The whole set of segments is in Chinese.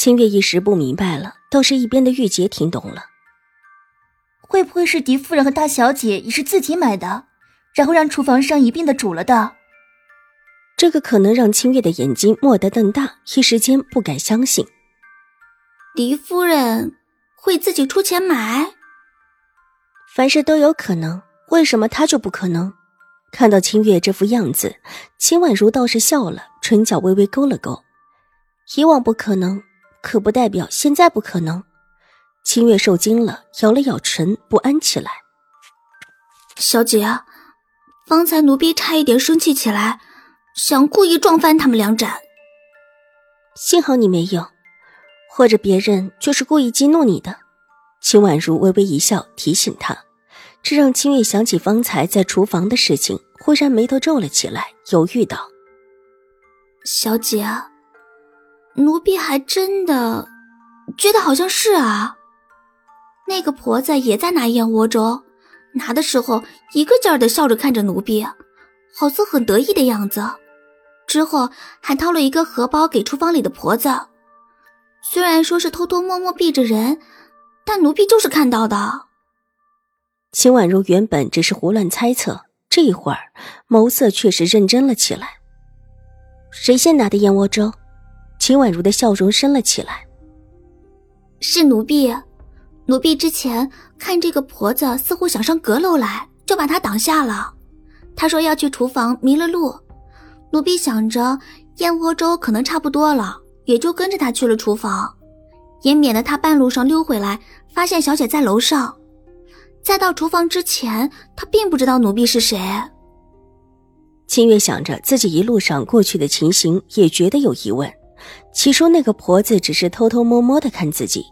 清月一时不明白了，倒是一边的玉洁听懂了。会不会是狄夫人和大小姐也是自己买的，然后让厨房上一并的煮了的？这个可能让清月的眼睛蓦地瞪大，一时间不敢相信。狄夫人会自己出钱买？凡事都有可能，为什么她就不可能？看到清月这副样子，秦婉如倒是笑了，唇角微微勾了勾。以往不可能。可不代表现在不可能。清月受惊了，咬了咬唇，不安起来。小姐，方才奴婢差一点生气起来，想故意撞翻他们两盏。幸好你没有，或者别人就是故意激怒你的。秦婉如微微一笑，提醒他，这让清月想起方才在厨房的事情，忽然眉头皱了起来，犹豫道：“小姐。”奴婢还真的觉得好像是啊，那个婆子也在拿燕窝粥，拿的时候一个劲儿的笑着看着奴婢，好似很得意的样子。之后还掏了一个荷包给厨房里的婆子，虽然说是偷偷摸摸避着人，但奴婢就是看到的。秦婉如原本只是胡乱猜测，这一会儿眸色确实认真了起来。谁先拿的燕窝粥？秦婉如的笑容升了起来。是奴婢，奴婢之前看这个婆子似乎想上阁楼来，就把她挡下了。她说要去厨房，迷了路。奴婢想着燕窝粥可能差不多了，也就跟着她去了厨房，也免得她半路上溜回来，发现小姐在楼上。在到厨房之前，她并不知道奴婢是谁。清月想着自己一路上过去的情形，也觉得有疑问。起初那个婆子只是偷偷摸摸的看自己，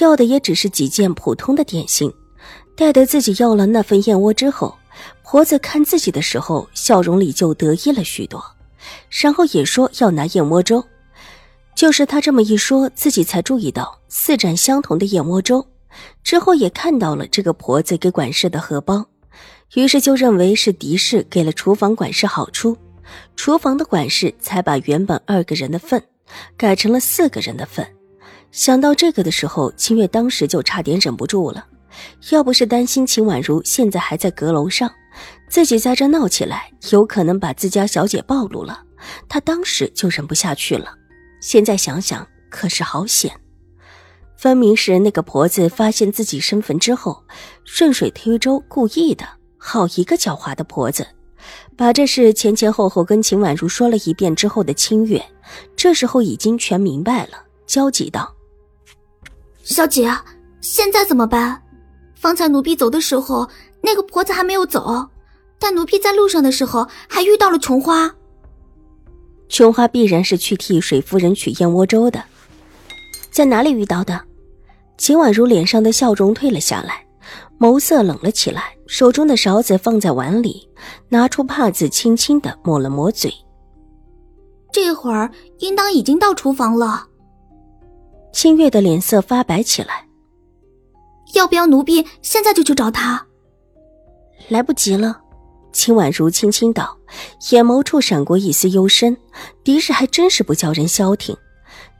要的也只是几件普通的点心。待得自己要了那份燕窝之后，婆子看自己的时候，笑容里就得意了许多，然后也说要拿燕窝粥。就是他这么一说，自己才注意到四盏相同的燕窝粥。之后也看到了这个婆子给管事的荷包，于是就认为是狄氏给了厨房管事好处。厨房的管事才把原本二个人的份改成了四个人的份。想到这个的时候，秦月当时就差点忍不住了。要不是担心秦婉如现在还在阁楼上，自己在这闹起来，有可能把自家小姐暴露了，她当时就忍不下去了。现在想想，可是好险！分明是那个婆子发现自己身份之后，顺水推舟，故意的。好一个狡猾的婆子！把这事前前后后跟秦婉如说了一遍之后的清月，这时候已经全明白了，焦急道：“小姐，现在怎么办？方才奴婢走的时候，那个婆子还没有走，但奴婢在路上的时候还遇到了琼花。琼花必然是去替水夫人取燕窝粥的，在哪里遇到的？”秦婉如脸上的笑容退了下来。眸色冷了起来，手中的勺子放在碗里，拿出帕子，轻轻的抹了抹嘴。这会儿应当已经到厨房了。清月的脸色发白起来。要不要奴婢现在就去找他？来不及了。秦婉如轻轻道，眼眸处闪过一丝幽深。狄氏还真是不叫人消停，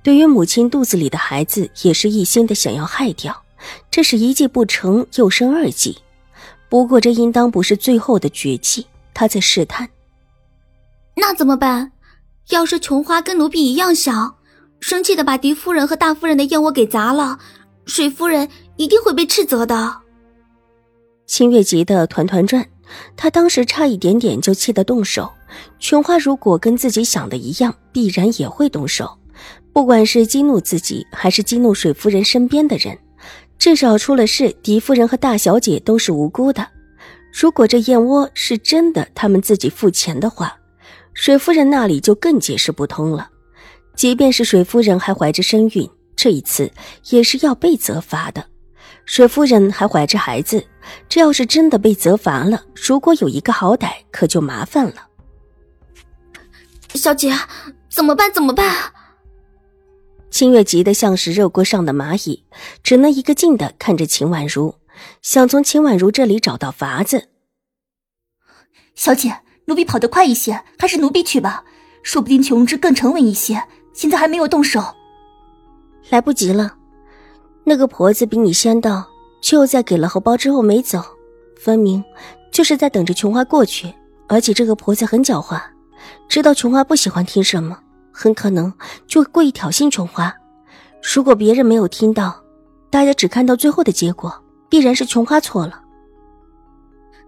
对于母亲肚子里的孩子，也是一心的想要害掉。这是一计不成又生二计，不过这应当不是最后的绝技。他在试探，那怎么办？要是琼花跟奴婢一样小，生气的把狄夫人和大夫人的燕窝给砸了，水夫人一定会被斥责的。清月急得团团转，她当时差一点点就气得动手。琼花如果跟自己想的一样，必然也会动手，不管是激怒自己，还是激怒水夫人身边的人。至少出了事，狄夫人和大小姐都是无辜的。如果这燕窝是真的，他们自己付钱的话，水夫人那里就更解释不通了。即便是水夫人还怀着身孕，这一次也是要被责罚的。水夫人还怀着孩子，这要是真的被责罚了，如果有一个好歹，可就麻烦了。小姐，怎么办？怎么办？清月急得像是热锅上的蚂蚁，只能一个劲的看着秦婉如，想从秦婉如这里找到法子。小姐，奴婢跑得快一些，还是奴婢去吧。说不定琼枝更沉稳一些。现在还没有动手，来不及了。那个婆子比你先到，却又在给了荷包之后没走，分明就是在等着琼花过去。而且这个婆子很狡猾，知道琼花不喜欢听什么。很可能就会故意挑衅琼花。如果别人没有听到，大家只看到最后的结果，必然是琼花错了。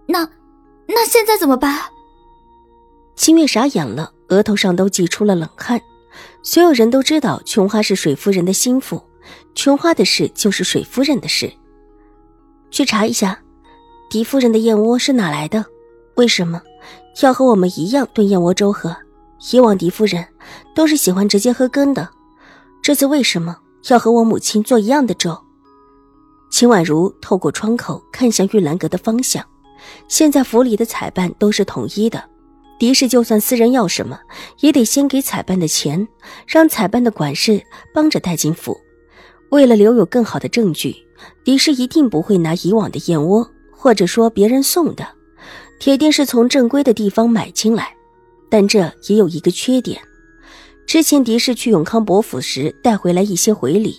那，那现在怎么办？清月傻眼了，额头上都挤出了冷汗。所有人都知道琼花是水夫人的心腹，琼花的事就是水夫人的事。去查一下，狄夫人的燕窝是哪来的？为什么要和我们一样炖燕窝粥喝？以往狄夫人都是喜欢直接喝羹的，这次为什么要和我母亲做一样的粥？秦婉如透过窗口看向玉兰阁的方向，现在府里的采办都是统一的，狄氏就算私人要什么，也得先给采办的钱，让采办的管事帮着带进府。为了留有更好的证据，狄氏一定不会拿以往的燕窝，或者说别人送的，铁定是从正规的地方买进来。但这也有一个缺点，之前狄氏去永康伯府时带回来一些回礼，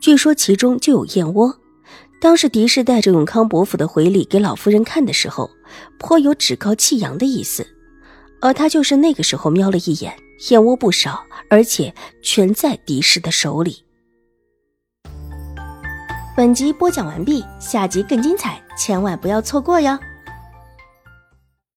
据说其中就有燕窝。当时狄氏带着永康伯府的回礼给老夫人看的时候，颇有趾高气扬的意思，而他就是那个时候瞄了一眼，燕窝不少，而且全在狄氏的手里。本集播讲完毕，下集更精彩，千万不要错过哟。